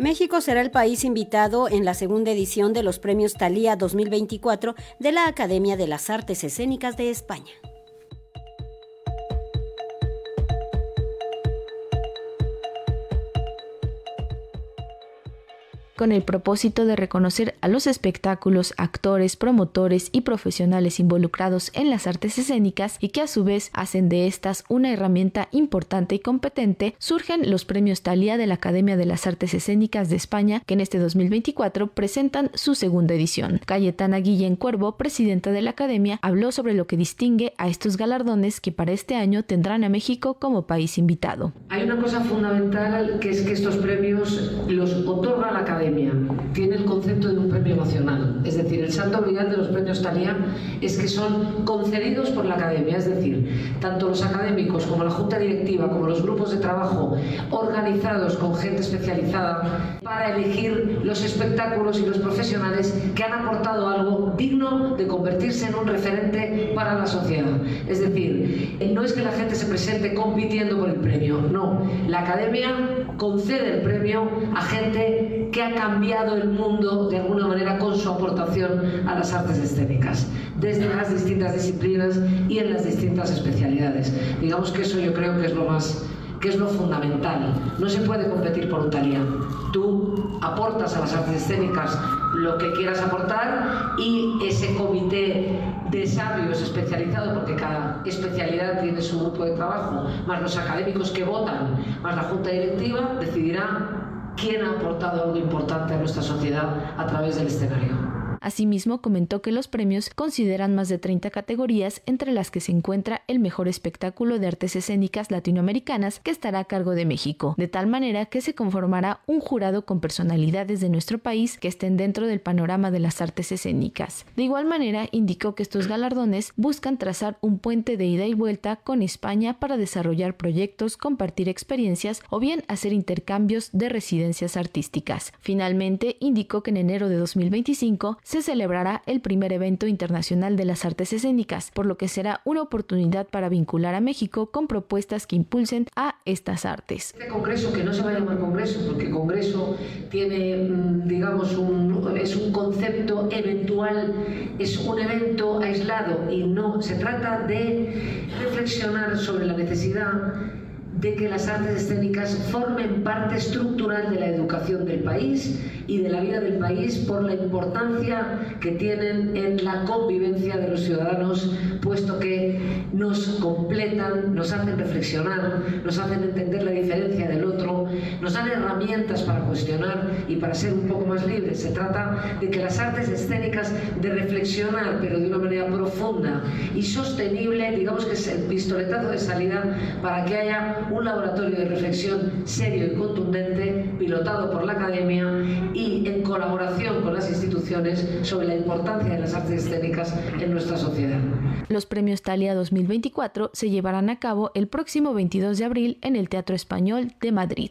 México será el país invitado en la segunda edición de los premios Talía 2024 de la Academia de las Artes Escénicas de España. Con el propósito de reconocer a los espectáculos, actores, promotores y profesionales involucrados en las artes escénicas y que a su vez hacen de estas una herramienta importante y competente, surgen los premios Talía de la Academia de las Artes Escénicas de España, que en este 2024 presentan su segunda edición. Cayetana Guillén Cuervo, presidenta de la Academia, habló sobre lo que distingue a estos galardones que para este año tendrán a México como país invitado. Hay una cosa fundamental que es que estos premios los otorga la Academia tiene el concepto de un premio nacional. Es decir, el santo grial de los premios Talía es que son concedidos por la academia. Es decir, tanto los académicos como la junta directiva, como los grupos de trabajo organizados con gente especializada para elegir los espectáculos y los profesionales que han aportado algo digno de convertirse en un referente para la sociedad. Es decir, no es que la gente se presente compitiendo por el premio, no. La academia concede el premio a gente que ha cambiado el mundo de alguna manera con su aportación a las artes escénicas, desde las distintas disciplinas y en las distintas especialidades. Digamos que eso yo creo que es lo más que es lo fundamental. No se puede competir por talía. Tú aportas a las artes escénicas lo que quieras aportar y ese comité de sabios especializado, porque cada especialidad tiene su grupo de trabajo, más los académicos que votan, más la junta directiva, decidirá quién ha aportado algo importante a nuestra sociedad a través del escenario. Asimismo, comentó que los premios consideran más de 30 categorías, entre las que se encuentra el mejor espectáculo de artes escénicas latinoamericanas que estará a cargo de México, de tal manera que se conformará un jurado con personalidades de nuestro país que estén dentro del panorama de las artes escénicas. De igual manera, indicó que estos galardones buscan trazar un puente de ida y vuelta con España para desarrollar proyectos, compartir experiencias o bien hacer intercambios de residencias artísticas. Finalmente, indicó que en enero de 2025 se celebrará el primer evento internacional de las artes escénicas, por lo que será una oportunidad para vincular a México con propuestas que impulsen a estas artes. Este congreso, que no se va a llamar congreso, porque congreso tiene, mm, digamos, un, es un concepto eventual, es un evento aislado y no, se trata de reflexionar sobre la necesidad de que las artes escénicas formen parte estructural de la educación del país y de la vida del país por la importancia que tienen en la convivencia de los ciudadanos, puesto que nos completan, nos hacen reflexionar, nos hacen entender la diferencia del otro, nos dan herramientas para cuestionar y para ser un poco más libres. Se trata de que las artes escénicas, de reflexionar, pero de una manera profunda y sostenible, digamos que es el pistoletazo de salida para que haya un laboratorio de reflexión serio y contundente, pilotado por la academia y en colaboración con las instituciones sobre la importancia de las artes escénicas en nuestra sociedad. Los premios Talia 2024 se llevarán a cabo el próximo 22 de abril en el Teatro Español de Madrid.